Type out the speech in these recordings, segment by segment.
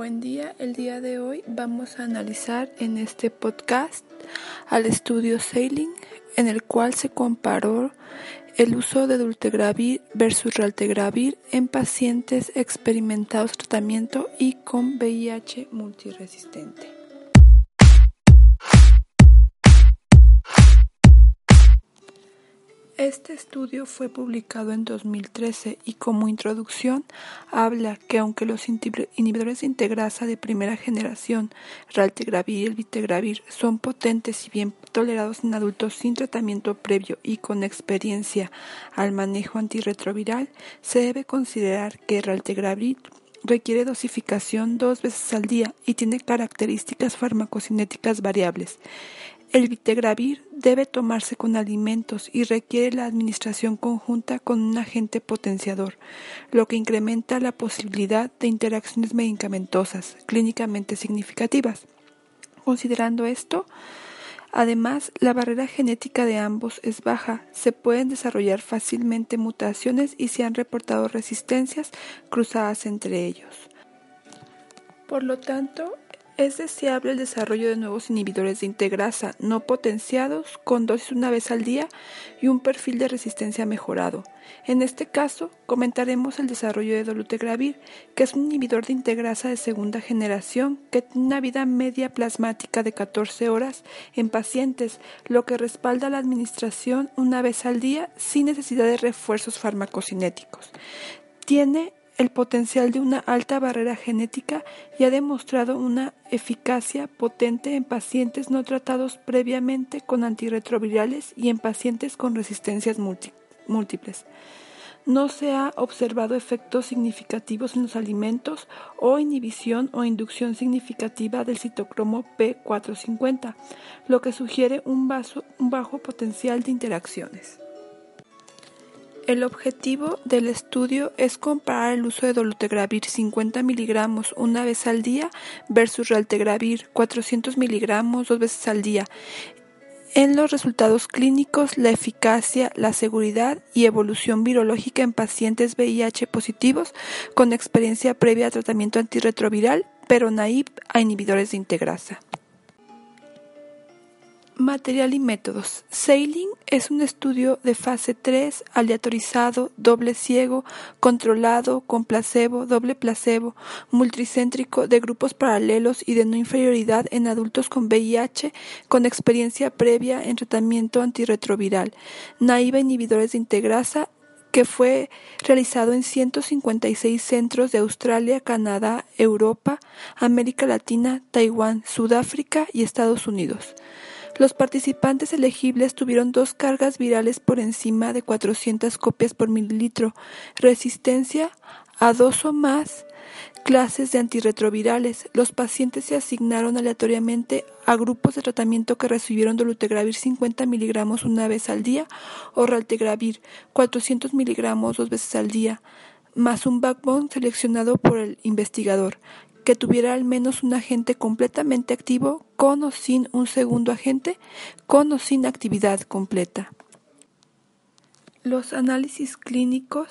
Buen día, el día de hoy vamos a analizar en este podcast al estudio Sailing en el cual se comparó el uso de dultegravir versus raltegravir en pacientes experimentados tratamiento y con VIH multiresistente. Este estudio fue publicado en 2013 y como introducción habla que aunque los inhibidores de integrasa de primera generación, raltegravir y el vitegravir, son potentes y bien tolerados en adultos sin tratamiento previo y con experiencia al manejo antirretroviral, se debe considerar que raltegravir requiere dosificación dos veces al día y tiene características farmacocinéticas variables. El vitegravir debe tomarse con alimentos y requiere la administración conjunta con un agente potenciador, lo que incrementa la posibilidad de interacciones medicamentosas clínicamente significativas. Considerando esto, Además, la barrera genética de ambos es baja, se pueden desarrollar fácilmente mutaciones y se han reportado resistencias cruzadas entre ellos. Por lo tanto, es deseable el desarrollo de nuevos inhibidores de integrasa no potenciados con dosis una vez al día y un perfil de resistencia mejorado. En este caso, comentaremos el desarrollo de dolutegravir, que es un inhibidor de integrasa de segunda generación que tiene una vida media plasmática de 14 horas en pacientes, lo que respalda la administración una vez al día sin necesidad de refuerzos farmacocinéticos. Tiene el potencial de una alta barrera genética y ha demostrado una eficacia potente en pacientes no tratados previamente con antirretrovirales y en pacientes con resistencias múltiples. No se ha observado efectos significativos en los alimentos o inhibición o inducción significativa del citocromo P450, lo que sugiere un, un bajo potencial de interacciones. El objetivo del estudio es comparar el uso de dolutegravir 50 miligramos una vez al día versus raltegravir 400 miligramos dos veces al día en los resultados clínicos, la eficacia, la seguridad y evolución virológica en pacientes VIH positivos con experiencia previa a tratamiento antirretroviral, pero naive a inhibidores de integrasa. Material y métodos. Sailing es un estudio de fase 3, aleatorizado, doble ciego, controlado, con placebo, doble placebo, multicéntrico, de grupos paralelos y de no inferioridad en adultos con VIH con experiencia previa en tratamiento antirretroviral, naiva inhibidores de integrasa que fue realizado en 156 centros de Australia, Canadá, Europa, América Latina, Taiwán, Sudáfrica y Estados Unidos. Los participantes elegibles tuvieron dos cargas virales por encima de 400 copias por mililitro, resistencia a dos o más clases de antirretrovirales. Los pacientes se asignaron aleatoriamente a grupos de tratamiento que recibieron dolutegravir 50 miligramos una vez al día o raltegravir 400 miligramos dos veces al día, más un backbone seleccionado por el investigador que tuviera al menos un agente completamente activo con o sin un segundo agente, con o sin actividad completa. Los análisis clínicos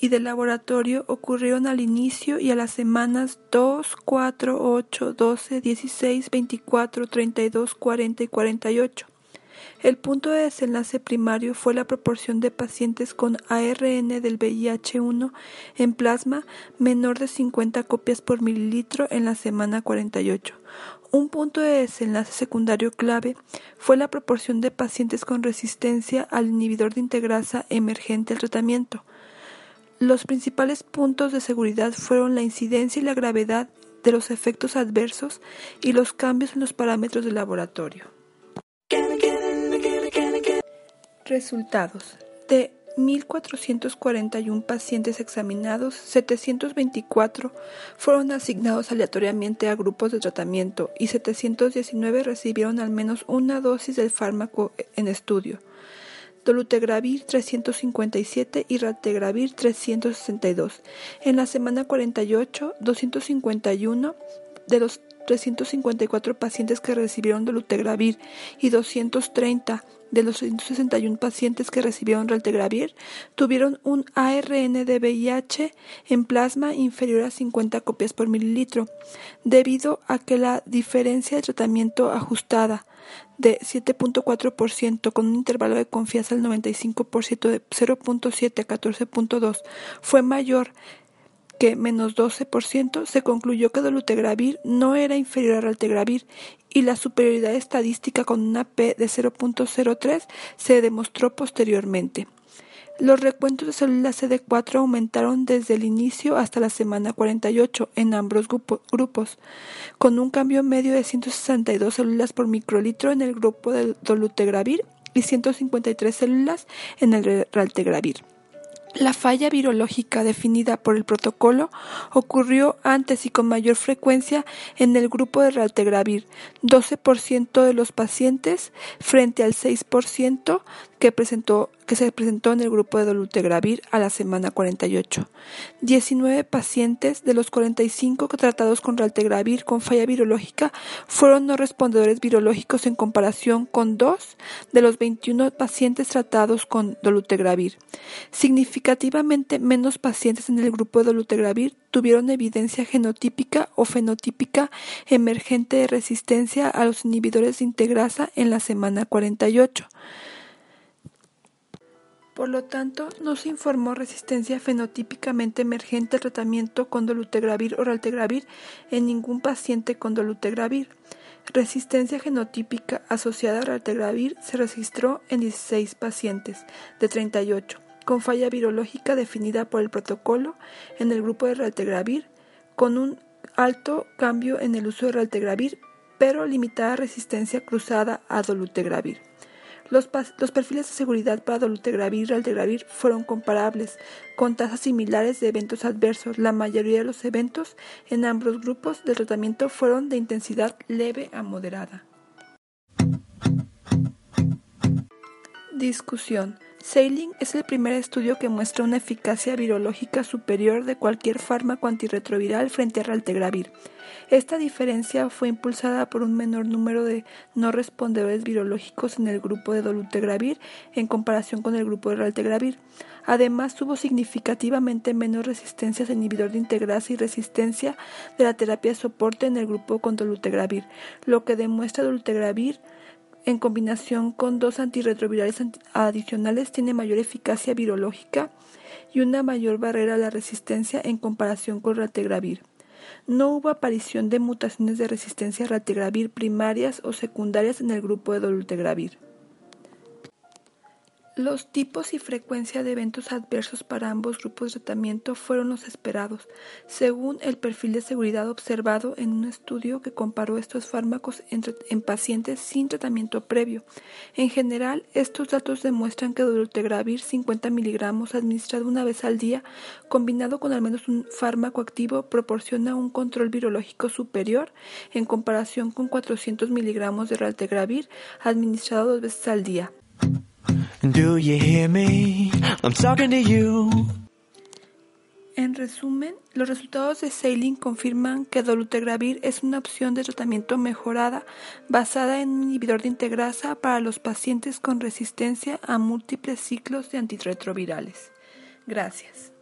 y de laboratorio ocurrieron al inicio y a las semanas 2, 4, 8, 12, 16, 24, 32, 40 y 48. El punto de desenlace primario fue la proporción de pacientes con ARN del VIH-1 en plasma menor de 50 copias por mililitro en la semana 48. Un punto de desenlace secundario clave fue la proporción de pacientes con resistencia al inhibidor de integrasa emergente al tratamiento. Los principales puntos de seguridad fueron la incidencia y la gravedad de los efectos adversos y los cambios en los parámetros de laboratorio. Resultados. De 1.441 pacientes examinados, 724 fueron asignados aleatoriamente a grupos de tratamiento y 719 recibieron al menos una dosis del fármaco en estudio. Dolutegravir 357 y Raltegravir 362. En la semana 48, 251 de los 354 pacientes que recibieron dolutegravir y 230 de los 161 pacientes que recibieron raltegravir tuvieron un ARN de VIH en plasma inferior a 50 copias por mililitro, debido a que la diferencia de tratamiento ajustada de 7.4% con un intervalo de confianza del 95% de 0.7 a 14.2 fue mayor que menos 12%, se concluyó que dolutegravir no era inferior a raltegravir y la superioridad estadística con una P de 0.03 se demostró posteriormente. Los recuentos de células CD4 aumentaron desde el inicio hasta la semana 48 en ambos grupos, con un cambio medio de 162 células por microlitro en el grupo de dolutegravir y 153 células en el raltegravir. La falla virológica definida por el protocolo ocurrió antes y con mayor frecuencia en el grupo de raltegravir, 12% de los pacientes frente al 6% que presentó se presentó en el grupo de dolutegravir a la semana 48. 19 pacientes de los 45 tratados con raltegravir con falla virológica fueron no respondedores virológicos en comparación con dos de los 21 pacientes tratados con dolutegravir. Significativamente menos pacientes en el grupo de dolutegravir tuvieron evidencia genotípica o fenotípica emergente de resistencia a los inhibidores de integrasa en la semana 48. Por lo tanto, no se informó resistencia fenotípicamente emergente al tratamiento con dolutegravir o raltegravir en ningún paciente con dolutegravir. Resistencia genotípica asociada a raltegravir se registró en 16 pacientes de 38, con falla virológica definida por el protocolo en el grupo de raltegravir, con un alto cambio en el uso de raltegravir, pero limitada resistencia cruzada a dolutegravir. Los, perfiles de seguridad para dolutegravir y raltegravir fueron comparables, con tasas similares de eventos adversos. La mayoría de los eventos en ambos grupos de tratamiento fueron de intensidad leve a moderada. Discusión. Sailing es el primer estudio que muestra una eficacia virológica superior de cualquier fármaco antirretroviral frente a raltegravir. Esta diferencia fue impulsada por un menor número de no respondedores virológicos en el grupo de dolutegravir en comparación con el grupo de raltegravir. Además, tuvo significativamente menos resistencia a inhibidor de integrasa y resistencia de la terapia de soporte en el grupo con dolutegravir, lo que demuestra dolutegravir en combinación con dos antirretrovirales adicionales tiene mayor eficacia virológica y una mayor barrera a la resistencia en comparación con raltegravir. No hubo aparición de mutaciones de resistencia a raltegravir primarias o secundarias en el grupo de dolutegravir. Los tipos y frecuencia de eventos adversos para ambos grupos de tratamiento fueron los esperados, según el perfil de seguridad observado en un estudio que comparó estos fármacos en, pacientes sin tratamiento previo. En general, estos datos demuestran que dolutegravir 50 miligramos administrado una vez al día, combinado con al menos un fármaco activo, proporciona un control virológico superior en comparación con 400 miligramos de raltegravir administrado dos veces al día. En resumen, los resultados de Sailing confirman que dolutegravir es una opción de tratamiento mejorada basada en un inhibidor de integrasa para los pacientes con resistencia a múltiples ciclos de antirretrovirales. Gracias.